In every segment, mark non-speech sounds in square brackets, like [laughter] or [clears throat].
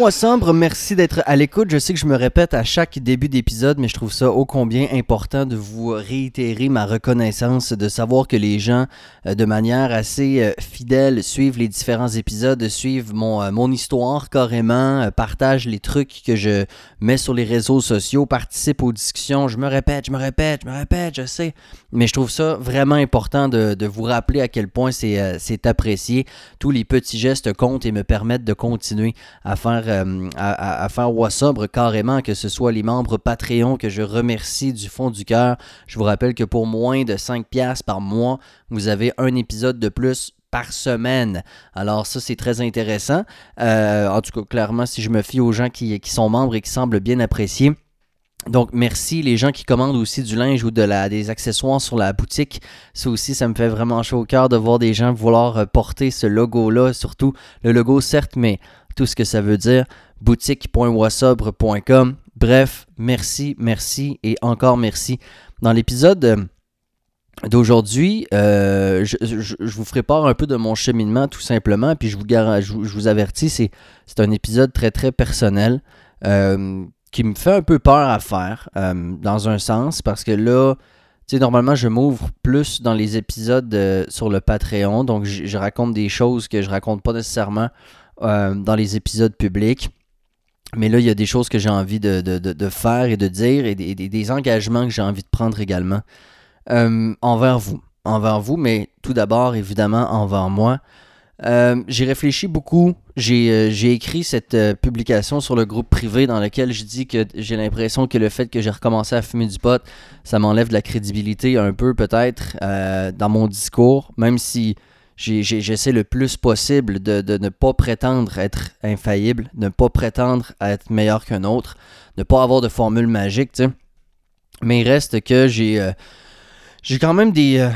Wassambre, merci d'être à l'écoute. Je sais que je me répète à chaque début d'épisode, mais je trouve ça ô combien important de vous réitérer ma reconnaissance, de savoir que les gens, euh, de manière assez euh, fidèle, suivent les différents épisodes, suivent mon, euh, mon histoire carrément, partagent les trucs que je mets sur les réseaux sociaux, participent aux discussions. Je me répète, je me répète, je me répète, je sais. Mais je trouve ça vraiment important de, vous rappeler à quel point c'est apprécié. Tous les petits gestes comptent et me permettent de continuer à faire, euh, à, faire Wassobre carrément, que ce soit les membres Patreon que je remercie du fond du cœur. Je vous rappelle que pour moins de 5$ par mois, vous avez un épisode de plus par semaine. Alors ça, c'est très intéressant. Euh, en tout cas, clairement, si je me fie aux gens qui, qui sont membres et qui semblent bien apprécier. Donc, merci les gens qui commandent aussi du linge ou de la, des accessoires sur la boutique. Ça aussi, ça me fait vraiment chaud au cœur de voir des gens vouloir euh, porter ce logo-là. Surtout le logo, certes, mais tout ce que ça veut dire. boutique.wassobre.com. Bref, merci, merci et encore merci. Dans l'épisode euh, d'aujourd'hui, euh, je, vous ferai part un peu de mon cheminement tout simplement. Puis je vous, je, vous avertis, c'est, un épisode très très personnel qui me fait un peu peur à faire, euh, dans un sens, parce que là, tu sais, normalement, je m'ouvre plus dans les épisodes euh, sur le Patreon, donc je, raconte des choses que je raconte pas nécessairement euh, dans les épisodes publics. Mais là, il y a des choses que j'ai envie de, faire et de dire et des, engagements que j'ai envie de prendre également envers vous. Envers vous, mais tout d'abord, évidemment, envers moi. Euh, j'ai réfléchi beaucoup. J'ai euh, écrit cette euh, publication sur le groupe privé dans lequel je dis que j'ai l'impression que le fait que j'ai recommencé à fumer du pot, ça m'enlève de la crédibilité un peu peut-être dans mon discours, même si j'essaie le plus possible de, de, ne pas prétendre être infaillible, ne pas prétendre être meilleur qu'un autre, ne pas avoir de formule magique, tu sais. Mais il reste que j'ai j'ai quand même des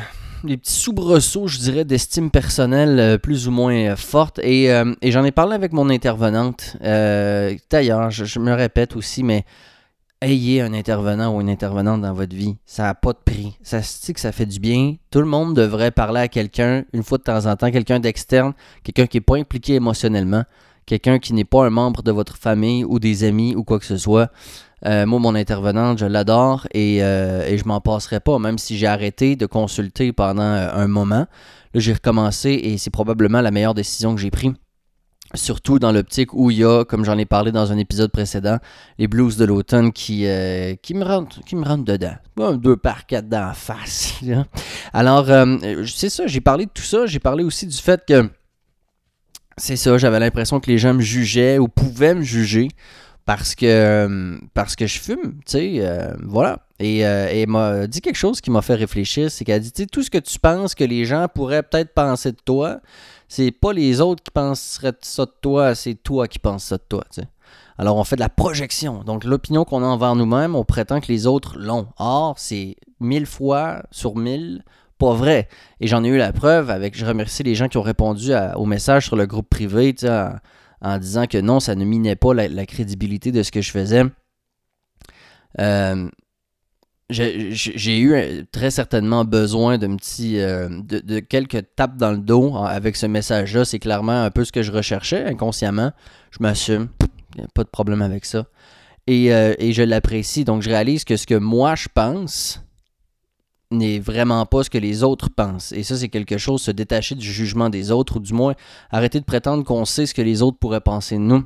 des petits soubresauts, je dirais, d'estime personnelle euh, plus ou moins euh, forte. Euh, et, j'en ai parlé avec mon intervenante. D'ailleurs, je, me répète aussi, mais ayez un intervenant ou une intervenante dans votre vie. Ça n'a pas de prix. Ça se dit que ça fait du bien. Tout le monde devrait parler à quelqu'un une fois de temps en temps, quelqu'un d'externe, quelqu'un qui n'est pas impliqué émotionnellement, quelqu'un qui n'est pas un membre de votre famille ou des amis ou quoi que ce soit. Euh, moi, mon intervenante, je l'adore et, euh, et, je m'en passerai pas, même si j'ai arrêté de consulter pendant euh, un moment. Là, j'ai recommencé et c'est probablement la meilleure décision que j'ai prise. Surtout dans l'optique où il y a, comme j'en ai parlé dans un épisode précédent, les blues de l'automne qui, qui, me rentrent, dedans. deux par quatre dans la face. [laughs] Alors, c'est ça, j'ai parlé de tout ça. J'ai parlé aussi du fait que c'est ça, j'avais l'impression que les gens me jugeaient ou pouvaient me juger parce que euh, parce que je fume, tu sais, euh, voilà. Et, euh, elle m'a dit quelque chose qui m'a fait réfléchir, c'est qu'elle a dit, tu sais, tout ce que tu penses que les gens pourraient peut-être penser de toi, c'est pas les autres qui penseraient ça de toi, c'est toi qui penses ça de toi, tu sais. Alors on fait de la projection. Donc l'opinion qu'on a envers nous-mêmes, on prétend que les autres l'ont. Or, c'est mille fois sur mille pas vrai. Et j'en ai eu la preuve avec, je remercie les gens qui ont répondu au message sur le groupe privé, tu sais, en disant que non, ça ne minait pas la, crédibilité de ce que je faisais. Euh, j'ai eu euh, très certainement besoin d'un petit, euh, de, quelques tapes dans le dos avec ce message-là. C'est clairement un peu ce que je recherchais inconsciemment. Je m'assume, pas de problème avec ça. Et, et je l'apprécie. Donc je réalise que ce que moi je pense, n'est vraiment pas ce que les autres pensent. Et ça, c'est quelque chose, se détacher du jugement des autres, ou du moins arrêter de prétendre qu'on sait ce que les autres pourraient penser de nous.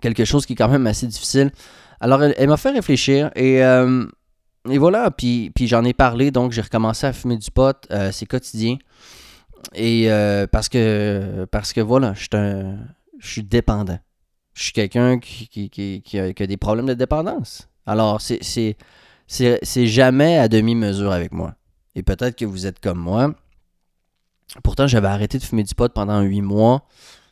Quelque chose qui est quand même assez difficile. Alors, elle, m'a fait réfléchir et, euh, et voilà, puis, puis j'en ai parlé, donc j'ai recommencé à fumer du pot, euh, c'est quotidien. Et euh, parce que, parce que voilà, je suis dépendant. Je suis quelqu'un qui, qui, qui, qui, a, des problèmes de dépendance. Alors, c'est c'est jamais à demi-mesure avec moi. Et peut-être que vous êtes comme moi. Pourtant, j'avais arrêté de fumer du pot pendant huit mois.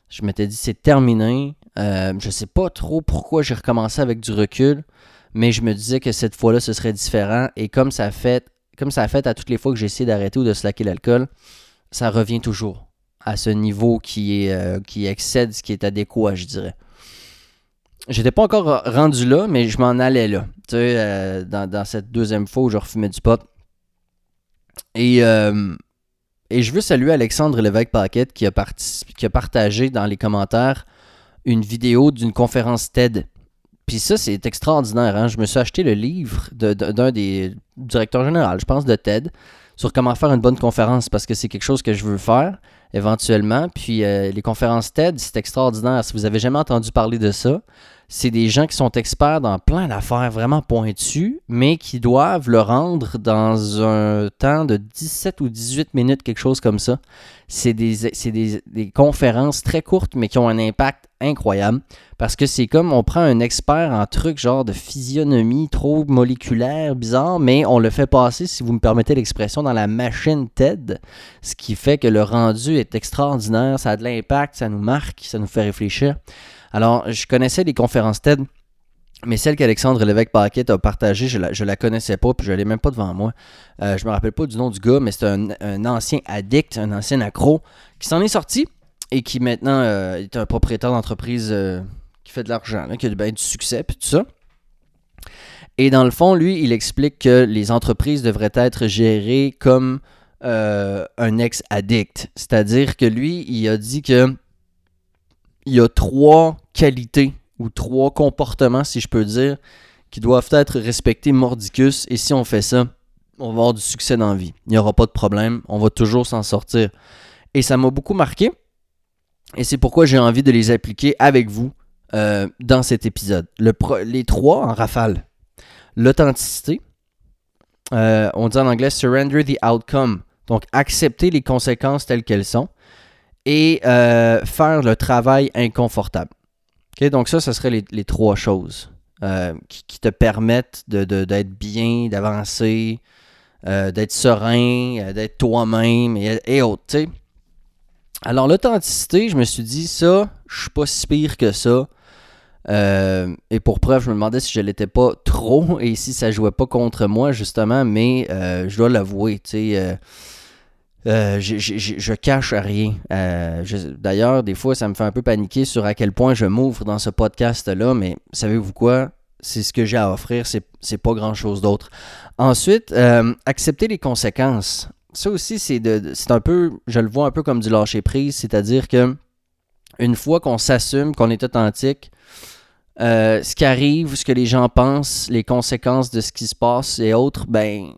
Je m'étais dit, c'est terminé. Euh, je sais pas trop pourquoi j'ai recommencé avec du recul, mais je me disais que cette fois-là, ce serait différent. Et comme ça a fait, comme ça a fait à toutes les fois que j'ai essayé d'arrêter ou de slacker l'alcool, ça revient toujours à ce niveau qui, est, euh, qui excède ce qui est adéquat, je dirais j'étais pas encore rendu là, mais je m'en allais là. Tu sais, euh, dans, cette deuxième fois où je refumais du pot. Et, euh, et je veux saluer Alexandre Lévesque Paquette qui a, qui a partagé dans les commentaires une vidéo d'une conférence TED. Puis ça, c'est extraordinaire. Hein? Je me suis acheté le livre d'un des directeurs généraux, je pense, de TED, sur comment faire une bonne conférence parce que c'est quelque chose que je veux faire éventuellement. Puis euh, les conférences TED, c'est extraordinaire. Si vous n'avez jamais entendu parler de ça, c'est des gens qui sont experts dans plein d'affaires vraiment pointues, mais qui doivent le rendre dans un temps de 17 ou 18 minutes, quelque chose comme ça. C'est des, conférences très courtes, mais qui ont un impact incroyable. Parce que c'est comme on prend un expert en trucs genre de physionomie trop moléculaire, bizarre, mais on le fait passer, si vous me permettez l'expression, dans la machine TED. Ce qui fait que le rendu est extraordinaire, ça a de l'impact, ça nous marque, ça nous fait réfléchir. Alors, je connaissais les conférences TED, mais celle qu'Alexandre Lévesque-Paquet a partagée, je la, la connaissais pas, puis je l'ai même pas devant moi. Euh, je me rappelle pas du nom du gars, mais c'est un, ancien addict, un ancien accro, qui s'en est sorti et qui maintenant euh, est un propriétaire d'entreprise euh, qui fait de l'argent, qui a ben, du succès, puis tout ça. Et dans le fond, lui, il explique que les entreprises devraient être gérées comme un ex-addict. C'est-à-dire que lui, il a dit que il y a trois qualités ou trois comportements, si je peux dire, qui doivent être respectés mordicus. Et si on fait ça, on va avoir du succès dans la vie. Il n'y aura pas de problème. On va toujours s'en sortir. Et ça m'a beaucoup marqué. Et c'est pourquoi j'ai envie de les appliquer avec vous euh, dans cet épisode. les trois en rafale. L'authenticité. Euh, on dit en anglais surrender the outcome. Donc accepter les conséquences telles qu'elles sont et euh, faire le travail inconfortable. donc ça, ce serait les, trois choses euh, qui, te permettent d'être bien, d'avancer, euh, d'être serein, d'être toi-même et, autres. Alors l'authenticité, je me suis dit, ça, je suis pas si pire que ça. et pour preuve, je me demandais si je l'étais pas trop [laughs] et si ça jouait pas contre moi, justement, mais je dois l'avouer, tu sais je, je, cache rien. Euh, d'ailleurs, des fois, ça me fait un peu paniquer sur à quel point je m'ouvre dans ce podcast-là, mais savez-vous quoi? C'est ce que j'ai à offrir, c'est pas grand-chose d'autre. Ensuite, euh, accepter les conséquences. Ça aussi, c'est un peu, je le vois un peu comme du lâcher-prise, c'est-à-dire que une fois qu'on s'assume, qu'on est authentique, euh, ce qui arrive, ce que les gens pensent, les conséquences de ce qui se passe et autres, ben,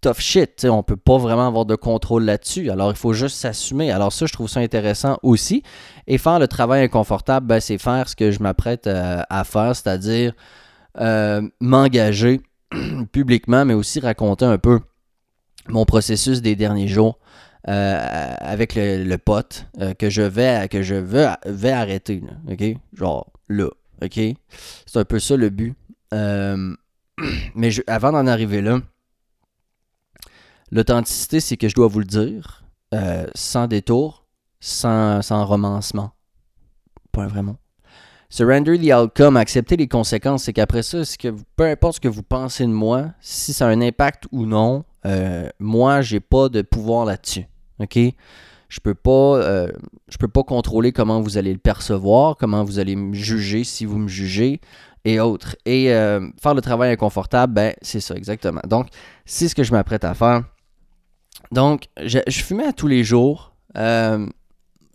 tough shit. On peut pas vraiment avoir de contrôle là-dessus. Alors, il faut juste s'assumer. Alors, ça, je trouve ça intéressant aussi. Et faire le travail inconfortable, ben, c'est faire ce que je m'apprête euh, à, faire, c'est-à-dire euh, m'engager [clears throat] publiquement, mais aussi raconter un peu mon processus des derniers jours. Avec le, pote que je vais que je veux, vais arrêter ok? Genre là. OK? C'est un peu ça le but. Euh, [clears throat] mais avant d'en arriver là, l'authenticité, c'est que je dois vous le dire, euh, sans détour, sans, sans romancement. Pas vraiment. Surrender the outcome, accepter les conséquences, c'est qu'après ça, que peu importe ce que vous pensez de moi, si ça a un impact ou non, euh, moi, j'ai pas de pouvoir là-dessus. OK? Je peux pas, euh, peux pas contrôler comment vous allez le percevoir, comment vous allez me juger si vous me jugez et autres. Et euh, faire le travail inconfortable, ben c'est ça exactement. Donc c'est ce que je m'apprête à faire. Donc je, fumais à tous les jours. Euh,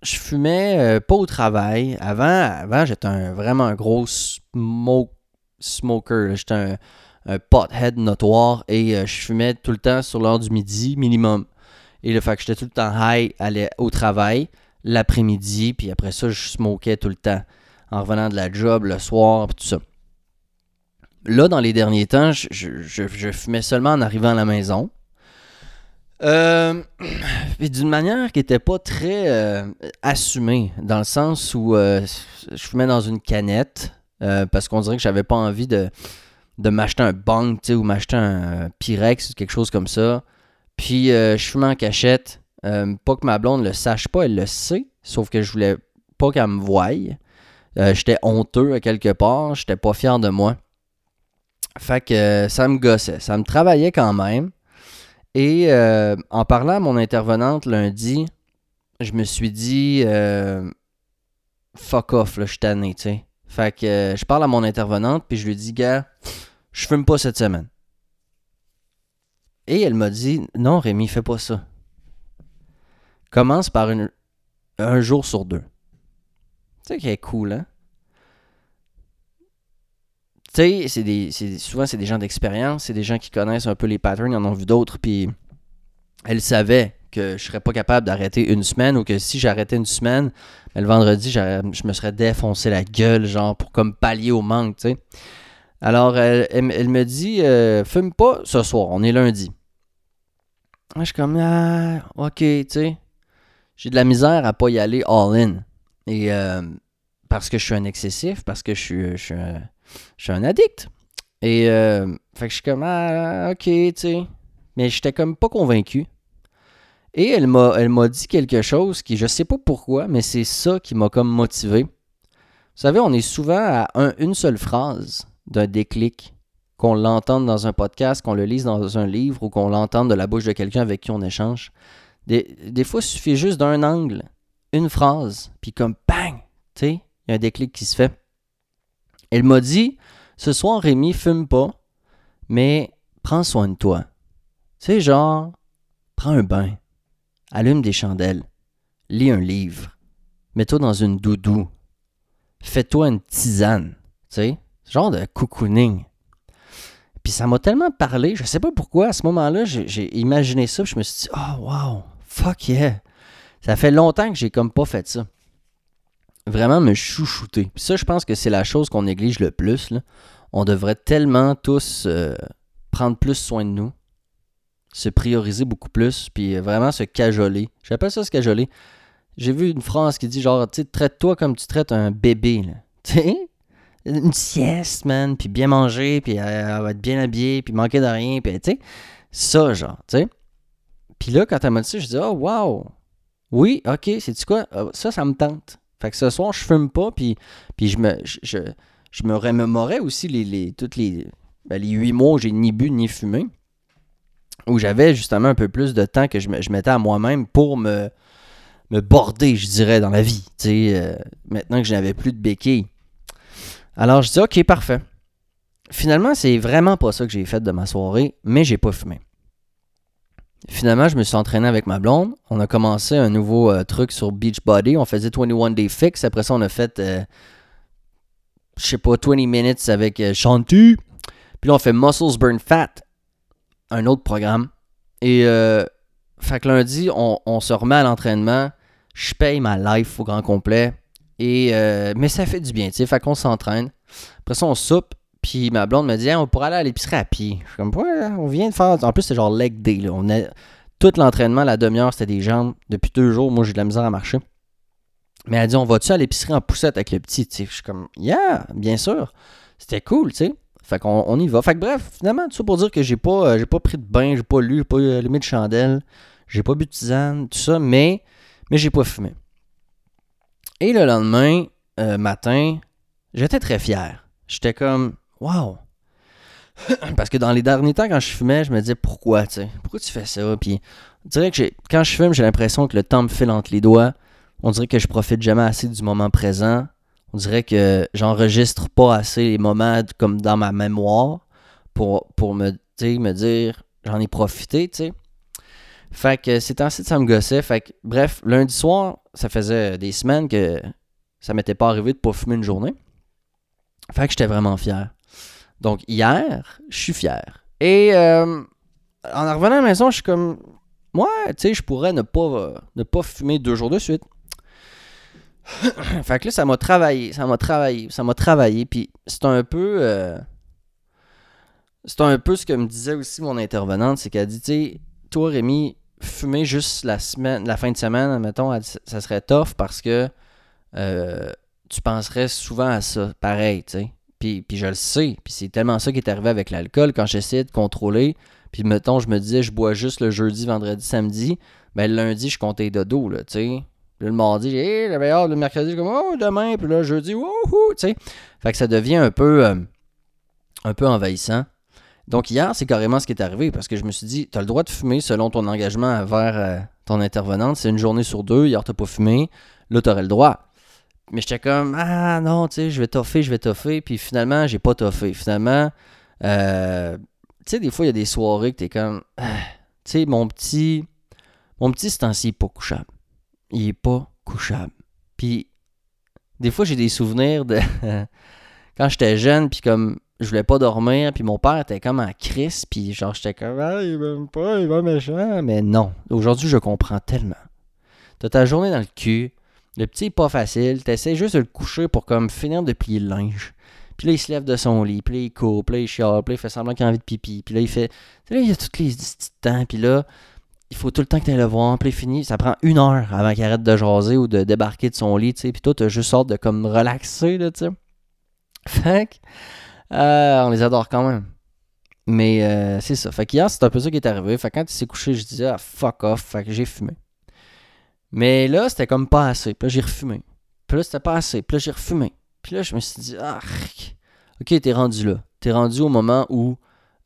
je fumais pas au travail. Avant, avant j'étais vraiment un gros smoke, smoker. J'étais un, un pothead notoire et je fumais tout le temps sur l'heure du midi minimum. Et le fait que j'étais tout le temps high, aller au travail l'après-midi, puis après ça, je smokais tout le temps en revenant de la job le soir, tout ça. Là, dans les derniers temps, je, fumais seulement en arrivant à la maison. Euh, [clears throat] d'une manière qui n'était pas très euh, assumée, dans le sens où euh, je fumais dans une canette, parce qu'on dirait que j'avais pas envie de, de m'acheter un bang, ou m'acheter un Pyrex ou quelque chose comme ça. Puis euh, je fume en cachette. Euh, pas que ma blonde le sache pas, elle le sait. Sauf que je voulais pas qu'elle me voie. Euh, j'étais honteux à quelque part. J'étais pas fier de moi. Fait que ça me gossait. Ça me travaillait quand même. Et en parlant à mon intervenante lundi, je me suis dit fuck off, là, je suis tanné, tu sais. Fait que je parle à mon intervenante, puis je lui dis, gars, je fume pas cette semaine. Et elle m'a dit Non, Rémi, fais pas ça. Commence par un jour sur deux. Tu sais, qui est cool, hein? Tu sais, souvent, c'est des gens d'expérience, c'est des gens qui connaissent un peu les patterns, ils en ont vu d'autres, puis elle savait que je serais pas capable d'arrêter une semaine ou que si j'arrêtais une semaine, ben, le vendredi, je me serais défoncé la gueule, genre, pour comme pallier au manque, tu sais. Alors, elle, me- dit, euh, fume pas ce soir, on est lundi. Je suis comme, ah, ok, tu sais. J'ai de la misère à pas y aller all-in. Et euh, parce que je suis un excessif, parce que je suis, un, addict. Et euh, fait que je suis comme, ah, ok, tu sais. Mais j'étais comme pas convaincu. Et elle m'a, dit quelque chose qui, je sais pas pourquoi, mais c'est ça qui m'a comme motivé. Vous savez, on est souvent à un- une seule phrase d'un déclic, qu'on l'entende dans un podcast, qu'on le lise dans un livre ou qu'on l'entende de la bouche de quelqu'un avec qui on échange. Des, des fois, il suffit juste d'un angle, une phrase, puis comme bang, tu il y a un déclic qui se fait. Elle m'a dit Ce soir, Rémi, fume pas, mais prends soin de toi. Tu sais, genre, prends un bain, allume des chandelles, lis un livre, mets-toi dans une doudou, fais-toi une tisane, tu sais, genre de cocooning. Puis ça m'a tellement parlé, je sais pas pourquoi, à ce moment-là, j'ai, imaginé ça, je me suis dit, oh wow, fuck yeah. Ça fait longtemps que j'ai comme pas fait ça. Vraiment me chouchouter. Puis ça, je pense que c'est la chose qu'on néglige le plus. On devrait tellement tous euh, prendre plus soin de nous, se prioriser beaucoup plus, puis euh, vraiment se cajoler. J'appelle ça se cajoler. J'ai vu une phrase qui dit genre, tu traite-toi comme tu traites un bébé. Tu? Une sieste, man, puis bien manger, puis va être bien habillée, puis manquer de rien, puis tu sais, ça, genre, tu sais. Puis là, quand elle m'a dit ça, je dis, oh, wow, oui, ok, c'est-tu quoi? Ah, Ça, ça me tente. Fait que ce soir, je fume pas, puis, puis je me je, je, me aussi les, les, toutes les, ben, les huit mois où j'ai ni bu ni fumé, où j'avais justement un peu plus de temps que je, je mettais à moi-même pour me, me border, je dirais, dans la vie. Tu sais, euh, maintenant que je n'avais plus de béquilles. Alors, je dis, ok, parfait. Finalement, c'est vraiment pas ça que j'ai fait de ma soirée, mais j'ai pas fumé. Finalement, je me suis entraîné avec ma blonde. On a commencé un nouveau euh, truc sur Beachbody. On faisait 21 Day Fix. Après ça, on a fait, euh, je sais pas, 20 Minutes avec euh, Shanti. Puis là, on fait Muscles Burn Fat, un autre programme. Et, euh, fait que lundi, on, on se remet à l'entraînement. Je paye ma life au grand complet. Euh, mais ça fait du bien, tu sais. Fait qu'on s'entraîne. Après ça, on soupe. Puis ma blonde me dit, on pourrait aller à l'épicerie à pied. Je suis comme, ouais, on vient de faire. En plus, c'est genre leg day. Là. On a... Tout l'entraînement, la demi-heure, c'était des jambes. Depuis deux jours, moi, j'ai de la misère à marcher. Mais elle dit, on va-tu à l'épicerie en poussette avec le petit? Tu sais, Je suis comme, yeah, bien sûr. C'était cool, tu sais. Fait qu'on on y va. Fait que bref, finalement, tout ça pour dire que j'ai pas, euh, j'ai pas pris de bain, j'ai pas lu, j'ai pas allumé de chandelle, j'ai pas bu de tisane, tout ça, mais, mais j'ai pas fumé. Et le lendemain euh, matin, j'étais très fier. J'étais comme, wow. [clears throat] Parce que dans les derniers temps, quand je fumais, je me disais pourquoi, tu pourquoi tu fais ça? Puis, on dirait que quand je fume, j'ai l'impression que le temps me file entre les doigts. On dirait que je profite jamais assez du moment présent. On dirait que j'enregistre pas assez les moments comme dans ma mémoire pour, pour me, me dire j'en ai profité, tu sais. Fait que ces temps-ci, ça me gossait. Fait que, bref, lundi soir, ça faisait des semaines que ça m'était pas arrivé de pas fumer une journée. Fait que j'étais vraiment fier. Donc hier, je suis fier. Et euh, en revenant à la maison, je suis comme, ouais, tu sais, je pourrais ne pas, ne pas fumer deux jours de suite. fait que là, ça m'a travaillé, ça m'a travaillé, ça m'a travaillé. Puis c'est un peu, euh, c'est un peu ce que me disait aussi mon intervenante, c'est qu'elle dit, tu sais, toi Rémi, fumer juste la semaine, la fin de semaine, dit, ça serait tough parce que euh, tu penserais souvent à ça, pareil, tu sais. Puis, puis je le sais, puis c'est tellement ça qui est arrivé avec l'alcool quand j'essayais de contrôler. Puis mettons, je me disais, je bois juste le jeudi, vendredi, samedi. Ben le lundi, je comptais dodo, là, tu sais. Puis le mardi, j'ai j'avais hâte, le mercredi, comme, oh, demain, puis là, jeudi, wouhou, tu sais. Fait que ça devient un peu, euh, un peu envahissant. Donc hier, c'est carrément ce qui est arrivé parce que je me suis dit, tu as le droit de fumer selon ton engagement envers euh, ton intervenante. C'est une journée sur deux, hier, tu pas fumé, là, tu aurais le droit. Mais j'étais comme, ah non, tu sais, je vais toffer, je vais toffer. Puis finalement, j'ai pas toffé. Finalement, euh, tu sais, des fois, il y a des soirées que t'es comme, ah, tu sais, mon petit, mon petit, ce temps-ci, pas couchable. Il est pas couchable. Puis Des fois, j'ai des souvenirs de [laughs] quand j'étais jeune, puis comme je voulais pas dormir, puis mon père était comme en crise, puis genre j'étais comme ah, il m'aime pas, il va méchant, mais non. Aujourd'hui, je comprends tellement. T'as ta journée dans le cul, le petit est pas facile, t'essaies juste de le coucher pour comme finir de plier le linge. Puis là, il se lève de son lit, puis là, il court, puis là, il chiale, puis là, il fait semblant qu'il a envie de pipi, puis là, il fait. Là, il y a tous les petits temps, puis là, il faut tout le temps que tu le voir, puis il finit. Ça prend une heure avant qu'il arrête de jaser ou de débarquer de son lit, tu sais, puis toi, t'as juste sorte de comme relaxer, là, tu sais. Fait que, euh, on les adore quand même. Mais euh, c'est ça. Fait qu'hier, c'est un peu ça qui est arrivé. Fait que quand il s'est couché, je disais, ah, fuck off. Fait que j'ai fumé. Mais là, c'était comme pas assez. Puis là, j'ai refumé. Puis là, c'était pas assez. Puis là, j'ai refumé. Puis là, je me suis dit, ah, ok, t'es rendu là. T'es rendu au moment où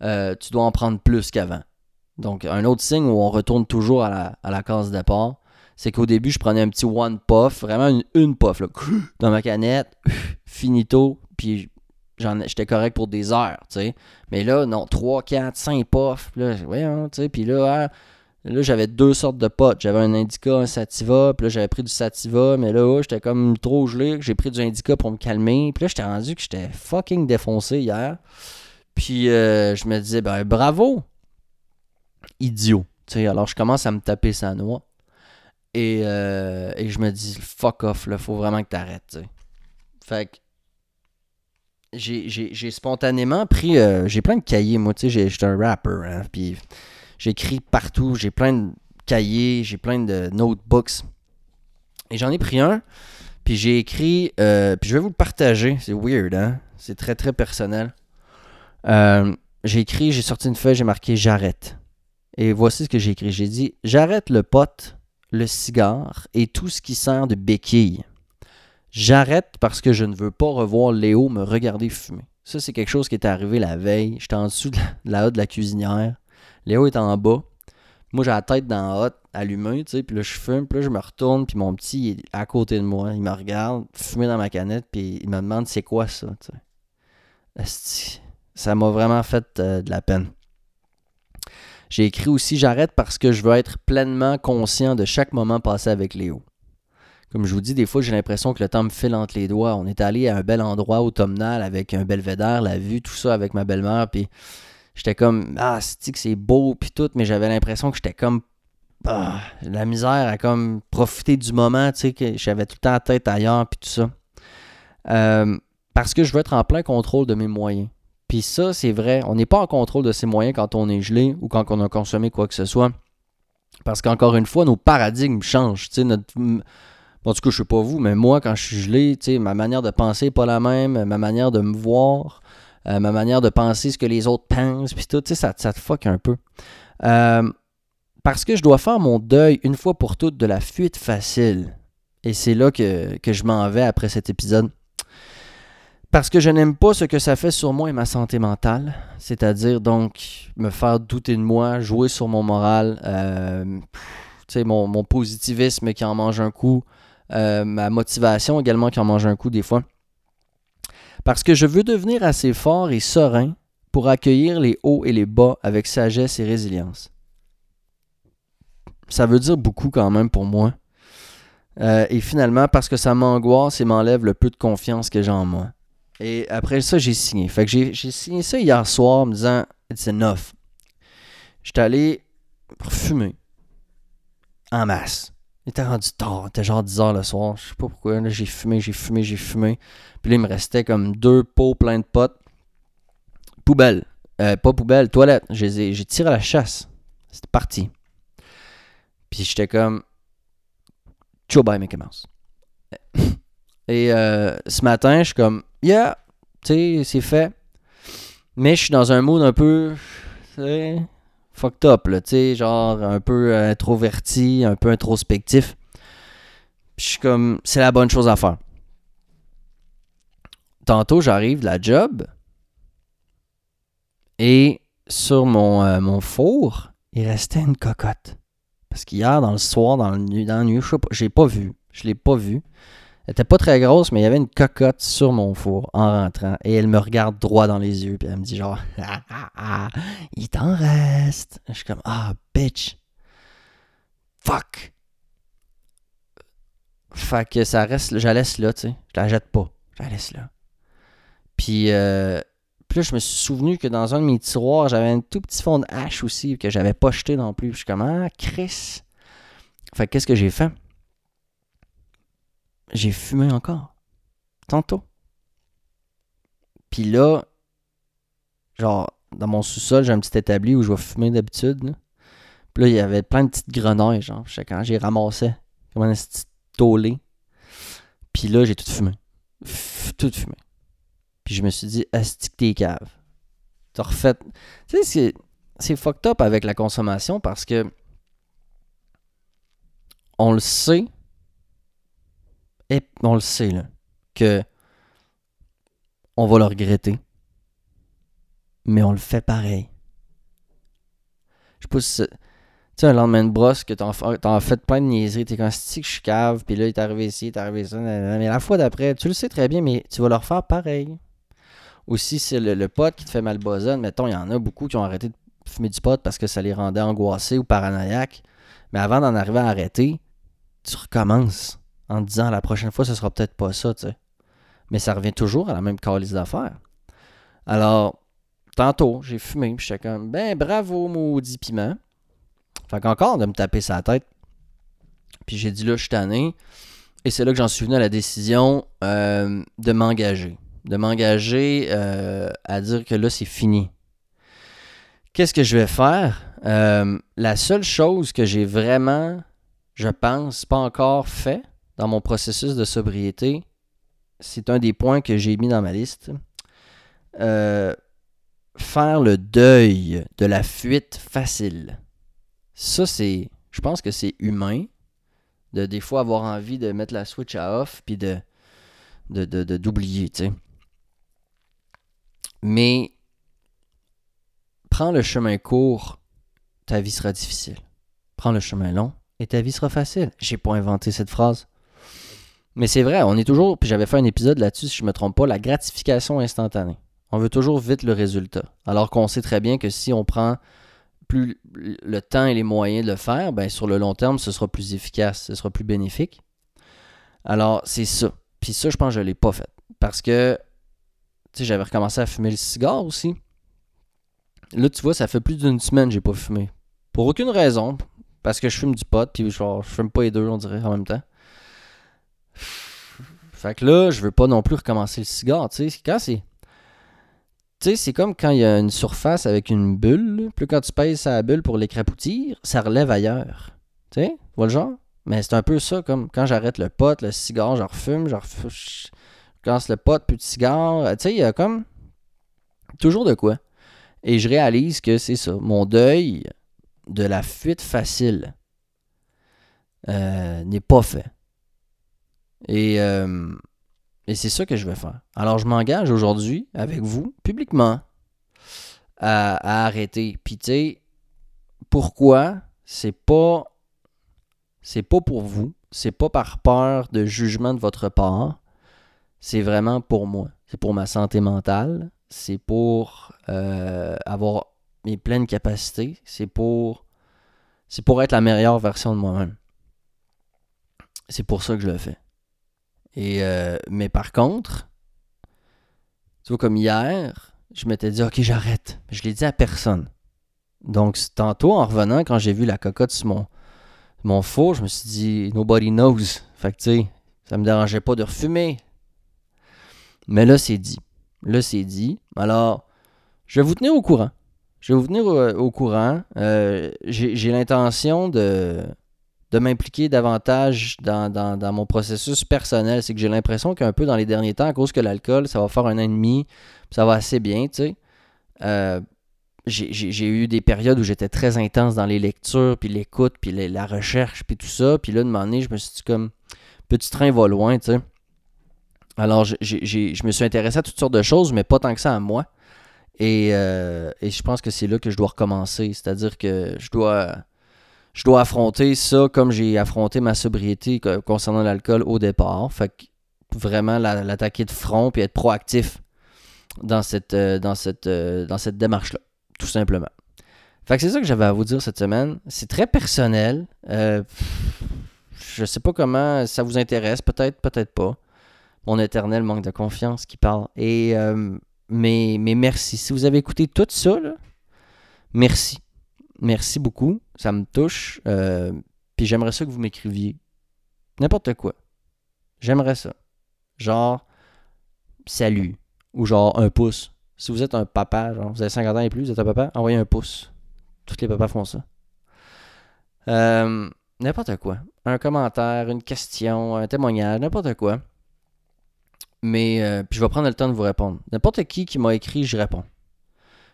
euh, tu dois en prendre plus qu'avant. Donc, un autre signe où on retourne toujours à la, à la case départ, c'est qu'au début, je prenais un petit one puff, vraiment une, une puff, [clears throat] dans ma canette, [clears throat] finito, puis j'étais correct pour des heures, tu sais. Mais là, non, 3, 4, 5 puffs, là, tu sais, puis là, hein, Là, j'avais deux sortes de potes. J'avais un indica, un sativa. Puis là, j'avais pris du sativa. Mais là, j'étais comme trop gelé. J'ai pris du indica pour me calmer. Puis là, j'étais rendu que j'étais fucking défoncé hier. Puis euh, je me disais, ben bravo, idiot. sais alors, je commence à me taper sa noix. Et, euh, et je me dis, fuck off, là, faut vraiment que t'arrêtes. Fait que j'ai spontanément pris. Euh, j'ai plein de cahiers, moi, tu sais, j'étais un rapper. Hein, puis J'écris partout, j'ai plein de cahiers, j'ai plein de notebooks. Et j'en ai pris un, puis j'ai écrit, euh, puis je vais vous le partager, c'est weird, hein? C'est très très personnel. Euh, j'ai écrit, j'ai sorti une feuille, j'ai marqué j'arrête. Et voici ce que j'ai écrit. J'ai dit j'arrête le pot, le cigare et tout ce qui sert de béquille. J'arrête parce que je ne veux pas revoir Léo me regarder fumer. Ça, c'est quelque chose qui est arrivé la veille. J'étais en dessous de la, de la cuisinière. Léo est en bas. Moi, j'ai la tête dans la hotte, allumée, tu sais, puis là, je fume, puis là, je me retourne, puis mon petit est à côté de moi. Il me regarde, fumer dans ma canette, puis il me demande c'est quoi ça, tu. Ça m'a vraiment fait euh, de la peine. J'ai écrit aussi J'arrête parce que je veux être pleinement conscient de chaque moment passé avec Léo. Comme je vous dis, des fois, j'ai l'impression que le temps me file entre les doigts. On est allé à un bel endroit automnal avec un belvédère, la vue, tout ça avec ma belle-mère, puis j'étais comme ah c'est que c'est beau puis tout mais j'avais l'impression que j'étais comme ah, la misère à comme profiter du moment tu sais que j'avais tout le temps la tête ailleurs puis tout ça. Euh, parce que je veux être en plein contrôle de mes moyens. Puis ça c'est vrai on n'est pas en contrôle de ses moyens quand on est gelé ou quand on a consommé quoi que ce soit. Parce qu'encore une fois nos paradigmes changent tu sais notre Bon, en tout cas, je sais pas vous, mais moi, quand je suis gelé, ma manière de penser n'est pas la même, ma manière de me voir, euh, ma manière de penser ce que les autres pensent, puis tout, ça, ça te fuck un peu. Euh, parce que je dois faire mon deuil une fois pour toutes de la fuite facile. Et c'est là que, je m'en vais après cet épisode. Parce que je n'aime pas ce que ça fait sur moi et ma santé mentale. C'est-à-dire donc me faire douter de moi, jouer sur mon moral, euh, mon, mon, positivisme qui en mange un coup, ma motivation également qui en mange un coup des fois. Parce que je veux devenir assez fort et serein pour accueillir les hauts et les bas avec sagesse et résilience. Ça veut dire beaucoup quand même pour moi. Euh, et finalement, parce que ça m'angoisse et m'enlève le peu de confiance que j'ai en moi. Et après ça, j'ai signé. Fait que j'ai signé ça hier soir en me disant It's enough. J'étais allé fumer. En masse. Il était rendu tard, il était genre 10 heures le soir. Je sais pas pourquoi. Là, j'ai fumé, j'ai fumé, j'ai fumé. Puis là, il me restait comme deux pots pleins de potes. Poubelle. Euh, pas poubelle, toilette. J'ai tiré à la chasse. C'était parti. Puis j'étais comme. Ciao, bye, Mickey Mouse. [laughs] Et euh, ce matin, je suis comme. Yeah, tu sais, c'est fait. Mais je suis dans un mood un peu fucked up, là, tu sais, genre un peu introverti, un peu introspectif. je suis comme, c'est la bonne chose à faire. Tantôt, j'arrive de la job et sur mon, euh, four, il restait une cocotte. Parce qu'hier, dans le soir, dans, le, dans la nuit, je j'ai pas vu. Je l'ai pas vu. Elle était pas très grosse, mais il y avait une cocotte sur mon four en rentrant. Et elle me regarde droit dans les yeux. Puis elle me dit genre, [laughs] ah, ah, ah, il t'en reste. Je suis comme, ah, bitch. Fuck. Fait que ça reste, je la laisse là, tu sais. Je la jette pas. Je la laisse là. Puis, euh, là, je me suis souvenu que dans un de mes tiroirs, j'avais un tout petit fond de hache aussi que j'avais pas jeté non plus. Je suis comme, ah, Chris. Fait que qu'est-ce que j'ai fait? J'ai fumé encore. Tantôt. Puis là, genre, dans mon sous-sol, j'ai un petit établi où je vais fumer d'habitude. Puis là, il y avait plein de petites grenouilles, genre. Je sais quand j'ai ramassé comme un petit tollé. Puis là, j'ai tout fumé. Tout fumé. Puis je me suis dit, asti que t'es cave. T'as refait. Tu sais, c'est, c'est fucked up avec la consommation parce que on le sait. Et on le sait, là. Que on va le regretter. Mais on le fait pareil. Je c'est- Tu sais, un lendemain de brosse que t'en as fait plein de niaiseries, t'es comme si je suis cave, puis là, il est arrivé ici, il est arrivé ça, mais la fois d'après, tu le sais très bien, mais tu vas le refaire pareil. Aussi, c'est le, le pote qui te fait mal bosonne. Mettons, il y en a beaucoup qui ont arrêté de fumer du pot parce que ça les rendait angoissés ou paranoïaques. Mais avant d'en arriver à arrêter, tu recommences en te disant la prochaine fois, ce sera peut-être pas ça, tu sais. Mais ça revient toujours à la même calice d'affaires. Alors, tantôt, j'ai fumé, puis j'étais comme, ben bravo, maudit piment. Fait qu'encore de me taper sa tête. Puis j'ai dit là, je suis tanné. Et c'est là que j'en suis venu à la décision euh, de m'engager. De m'engager euh, à dire que là, c'est fini. Qu'est-ce que je vais faire? Euh, la seule chose que j'ai vraiment, je pense, pas encore fait dans mon processus de sobriété, c'est un des points que j'ai mis dans ma liste. Euh, faire le deuil de la fuite facile. Ça, c'est. Je pense que c'est humain de des fois avoir envie de mettre la switch à off puis de d'oublier. Mais prends le chemin court, ta vie sera difficile. Prends le chemin long et ta vie sera facile. J'ai pas inventé cette phrase. Mais c'est vrai, on est toujours, puis j'avais fait un épisode là-dessus, si je me trompe pas, la gratification instantanée. On veut toujours vite le résultat. Alors qu'on sait très bien que si on prend plus le temps et les moyens de le faire, ben sur le long terme, ce sera plus efficace, ce sera plus bénéfique. Alors, c'est ça. Puis ça, je pense que je ne l'ai pas fait. Parce que, tu sais, j'avais recommencé à fumer le cigare aussi. Là, tu vois, ça fait plus d'une semaine que j'ai pas fumé. Pour aucune raison. Parce que je fume du pot, puis genre, je fume pas les deux, on dirait, en même temps. Fait que là, je veux pas non plus recommencer le cigare, tu sais. Quand c'est... Tu sais, c'est comme quand il y a une surface avec une bulle. là, quand tu pèses sa bulle pour l'écrapoutir, ça relève ailleurs. Tu sais, vois le genre? Mais c'est un peu ça, comme quand j'arrête le pot, le cigare, je refume, je refume, je casse le pot, puis le cigare. Tu sais, il y a comme toujours de quoi. Et je réalise que c'est ça. Mon deuil de la fuite facile euh, n'est pas fait. Et, euh, et c'est ça que je vais faire. Alors, je m'engage aujourd'hui avec vous, publiquement, à, à arrêter. Puis, tu sais, pourquoi? C'est pas. C'est pas pour vous. C'est pas par peur de jugement de votre part. C'est vraiment pour moi. C'est pour ma santé mentale. C'est pour euh, avoir mes pleines capacités. C'est pour. C'est pour être la meilleure version de moi-même. C'est pour ça que je le fais. Et euh, mais par contre, tu vois, comme hier, je m'étais dit, OK, j'arrête. Je l'ai dit à personne. Donc, tantôt, en revenant, quand j'ai vu la cocotte sur mon, mon four, je me suis dit, nobody knows. Fait que, tu sais, ça me dérangeait pas de refumer. Mais là, c'est dit. Là, c'est dit. Alors, je vais vous tenir au courant. Je vais vous tenir au, au courant. Euh, j'ai l'intention de, de m'impliquer davantage dans, mon processus personnel. C'est que j'ai l'impression qu'un peu dans les derniers temps, à cause que l'alcool, ça va faire un an et demi, ça va assez bien, tu sais. Euh, j'ai- eu des périodes où j'étais très intense dans les lectures, puis l'écoute, puis la recherche, puis tout ça. Puis là, de moment donné, je me suis dit comme, petit train va loin, tu sais. Alors, je me suis intéressé à toutes sortes de choses, mais pas tant que ça à moi. Et, euh, et je pense que c'est là que je dois recommencer. C'est-à-dire que je dois, je dois affronter ça comme j'ai affronté ma sobriété co- concernant l'alcool au départ. Fait que vraiment la- l'attaquer de front puis être proactif dans cette, euh, dans cette, euh, dans cette démarche-là, tout simplement. Fait que c'est ça que j'avais à vous dire cette semaine. C'est très personnel. Euh, je sais pas comment ça vous intéresse, peut-être, peut-être pas. Mon éternel manque de confiance qui parle. Et euh, mais, mais merci. Si vous avez écouté tout ça, merci. Merci beaucoup. Ça me touche. Euh, puis j'aimerais ça que vous m'écriviez. N'importe quoi. J'aimerais ça. Genre, salut. Ou genre un pouce. Si vous êtes un papa, genre vous avez 50 ans et plus, vous êtes un papa, envoyez un pouce. Tous les papas font ça. Euh, n'importe quoi. Un commentaire, une question, un témoignage, n'importe quoi. Mais euh, puis je vais prendre le temps de vous répondre. N'importe qui qui m'a écrit, je réponds.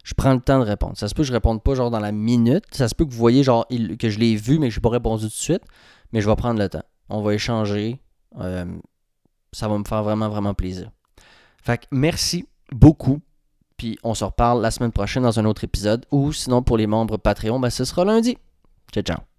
Je prends le temps de répondre. Ça se peut que je réponde pas genre dans la minute. Ça se peut que vous voyez genre que je l'ai vu mais que je n'ai pas répondu tout de suite. Mais je vais prendre le temps. On va échanger. Euh, ça va me faire vraiment, vraiment plaisir. Fait que merci beaucoup. Puis on se reparle la semaine prochaine dans un autre épisode. Ou sinon pour les membres Patreon, ben, ce sera lundi. Ciao, ciao.